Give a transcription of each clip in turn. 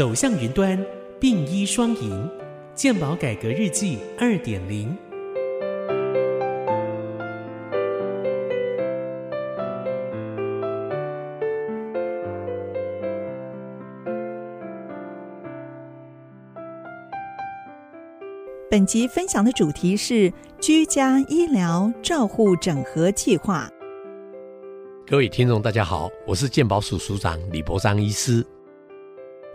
走向云端，并医双赢，健保改革日记二点零。本集分享的主题是居家医疗照护整合计划。各位听众，大家好，我是健保署署长李博章医师。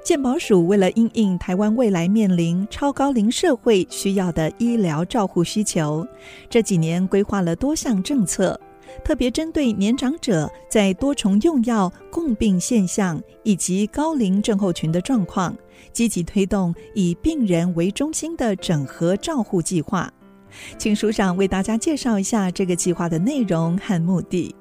健保署为了应应台湾未来面临超高龄社会需要的医疗照护需求，这几年规划了多项政策。特别针对年长者在多重用药共病现象以及高龄症候群的状况，积极推动以病人为中心的整合照护计划。请署长为大家介绍一下这个计划的内容和目的。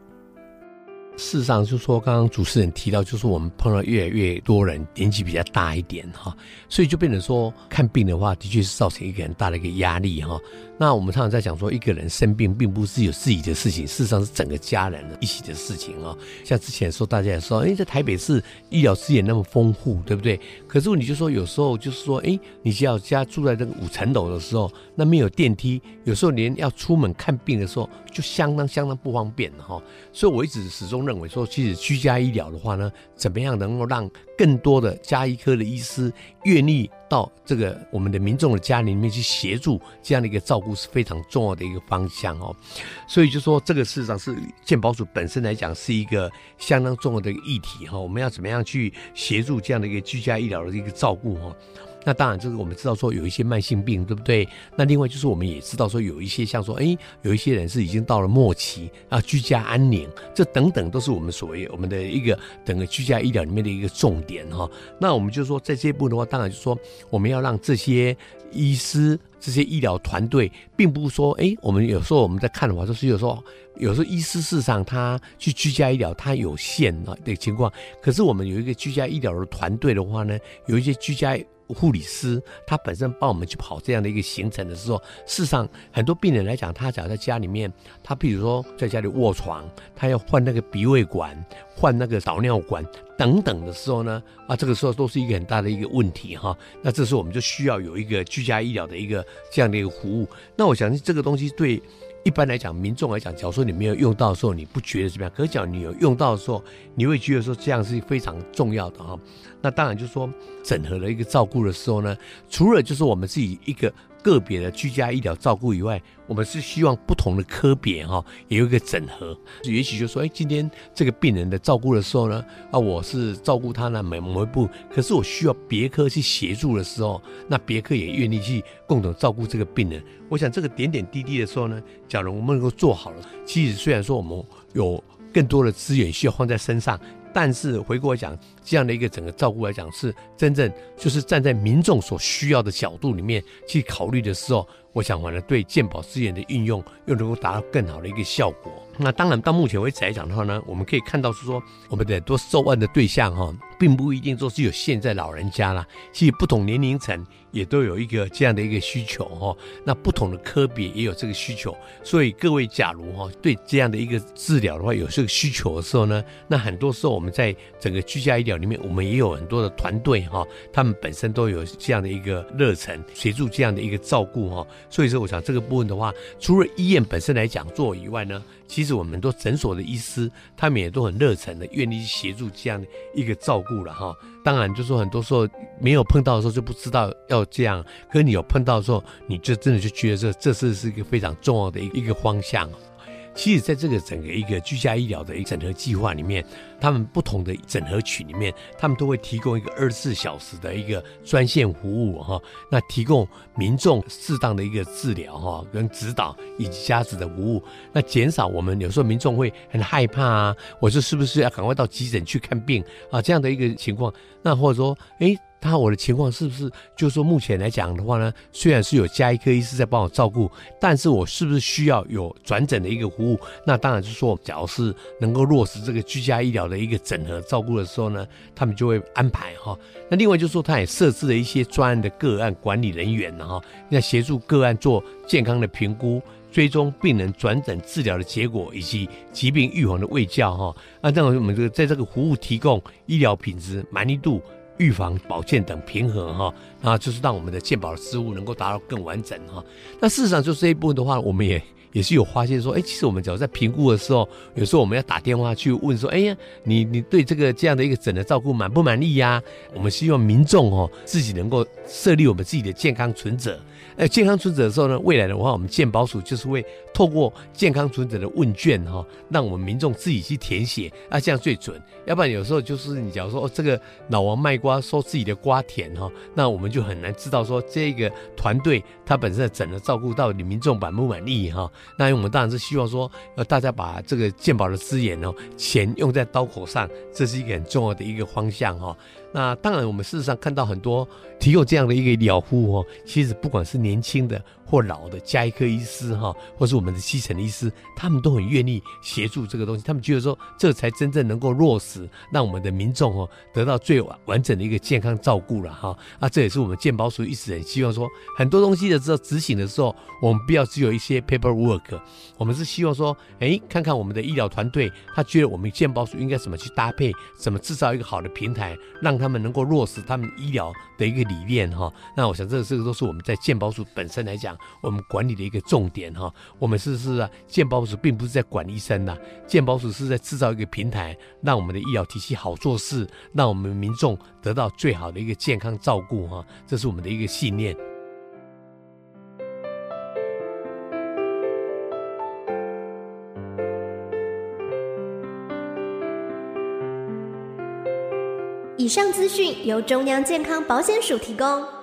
事实上，就说刚刚主持人提到，就是我们碰到越来越多人年纪比较大一点哈，所以就变成说看病的话，的确是造成一个很大的一个压力哈。那我们常常在讲说，一个人生病并不是有自己的事情，事实上是整个家人的一起的事情啊。像之前说大家也说，哎，在台北市医疗资源那么丰富，对不对？可是你就说有时候就是说，哎，你只要家住在这个五层楼的时候，那没有电梯，有时候连要出门看病的时候就相当相当不方便哈。所以我一直始终认为说，其实居家医疗的话呢，怎么样能够让更多的家医科的医师愿意。到这个我们的民众的家里面去协助这样的一个照顾是非常重要的一个方向哦，所以就说这个事实上是健保署本身来讲是一个相当重要的一个议题哈，我们要怎么样去协助这样的一个居家医疗的一个照顾哈。那当然，就是我们知道说有一些慢性病，对不对？那另外就是我们也知道说有一些像说，哎，有一些人是已经到了末期啊，居家安宁，这等等都是我们所谓我们的一个整个居家医疗里面的一个重点哈。那我们就说在这一步的话，当然就说我们要让这些医师、这些医疗团队，并不是说，哎，我们有时候我们在看的话，就是有时候有时候医师事实上他去居家医疗他有限啊的情况，可是我们有一个居家医疗的团队的话呢，有一些居家。护理师他本身帮我们去跑这样的一个行程的时候，事实上很多病人来讲，他只要在家里面，他比如说在家里卧床，他要换那个鼻胃管、换那个导尿管等等的时候呢，啊，这个时候都是一个很大的一个问题哈。那这时候我们就需要有一个居家医疗的一个这样的一个服务。那我相信这个东西对。一般来讲，民众来讲，假如说你没有用到的时候，你不觉得怎么样？可是讲你有用到的时候，你会觉得说这样是非常重要的哈。那当然就是说，整合了一个照顾的时候呢，除了就是我们自己一个。个别的居家医疗照顾以外，我们是希望不同的科别哈也有一个整合。也许就说，哎，今天这个病人的照顾的时候呢，啊，我是照顾他呢某某一部，可是我需要别科去协助的时候，那别科也愿意去共同照顾这个病人。我想这个点点滴滴的时候呢，假如我们能够做好了，其实虽然说我们有更多的资源需要放在身上。但是回过来讲，这样的一个整个照顾来讲，是真正就是站在民众所需要的角度里面去考虑的时候。我想，完了对健保资源的运用又能够达到更好的一个效果。那当然，到目前为止来讲的话呢，我们可以看到是说，我们的多受案的对象哈，并不一定说是有现在老人家啦，其实不同年龄层也都有一个这样的一个需求哈。那不同的科别也有这个需求，所以各位假如哈对这样的一个治疗的话有这个需求的时候呢，那很多时候我们在整个居家医疗里面，我们也有很多的团队哈，他们本身都有这样的一个热忱，协助这样的一个照顾哈。所以说，我想这个部分的话，除了医院本身来讲做以外呢，其实我们很多诊所的医师，他们也都很热忱的，愿意去协助这样的一个照顾了哈。当然，就是说很多时候没有碰到的时候就不知道要这样，可是你有碰到的时候，你就真的就觉得这这是是一个非常重要的一一个方向。其实，在这个整个一个居家医疗的一个整合计划里面，他们不同的整合群里面，他们都会提供一个二十四小时的一个专线服务哈。那提供民众适当的一个治疗哈，跟指导以及家属的服务，那减少我们有时候民众会很害怕啊，我说是不是要赶快到急诊去看病啊？这样的一个情况，那或者说，哎。那我的情况是不是，就是说目前来讲的话呢，虽然是有加一科医师在帮我照顾，但是我是不是需要有转诊的一个服务？那当然是说，假如是能够落实这个居家医疗的一个整合照顾的时候呢，他们就会安排哈。那另外就是说，他也设置了一些专案的个案管理人员哈，要协助个案做健康的评估、追踪病人转诊治疗的结果以及疾病预防的卫教哈。那这样我们这个在这个服务提供医疗品质满意度。预防、保健等平衡哈，那就是让我们的健保的事务能够达到更完整哈。那事实上，就这一部分的话，我们也。也是有发现说，哎，其实我们只要在评估的时候，有时候我们要打电话去问说，哎呀，你你对这个这样的一个诊的照顾满不满意呀？我们希望民众哦自己能够设立我们自己的健康存折。呃，健康存折的时候呢，未来的话，我们健保署就是会透过健康存折的问卷哈，让我们民众自己去填写，啊，这样最准。要不然有时候就是你假如说哦，这个老王卖瓜说自己的瓜甜哈，那我们就很难知道说这个团队他本身的诊的照顾到底民众满不满意哈。那我们当然是希望说，呃，大家把这个鉴宝的资源呢，钱用在刀口上，这是一个很重要的一个方向哈。那当然，我们事实上看到很多提供这样的一个疗护哦，其实不管是年轻的或老的加医科医师哈，或是我们的基层医师，他们都很愿意协助这个东西。他们觉得说，这才真正能够落实，让我们的民众哦得到最完完整的一个健康照顾了哈。啊，这也是我们健保署一直很希望说，很多东西的时候执行的时候，我们不要只有一些 paperwork，我们是希望说，哎，看看我们的医疗团队，他觉得我们健保署应该怎么去搭配，怎么制造一个好的平台，让。他他们能够落实他们医疗的一个理念哈，那我想这这个都是我们在健保署本身来讲，我们管理的一个重点哈。我们是是啊，健保署并不是在管医生呐，健保署是在制造一个平台，让我们的医疗体系好做事，让我们民众得到最好的一个健康照顾哈，这是我们的一个信念。以上资讯由中央健康保险署提供。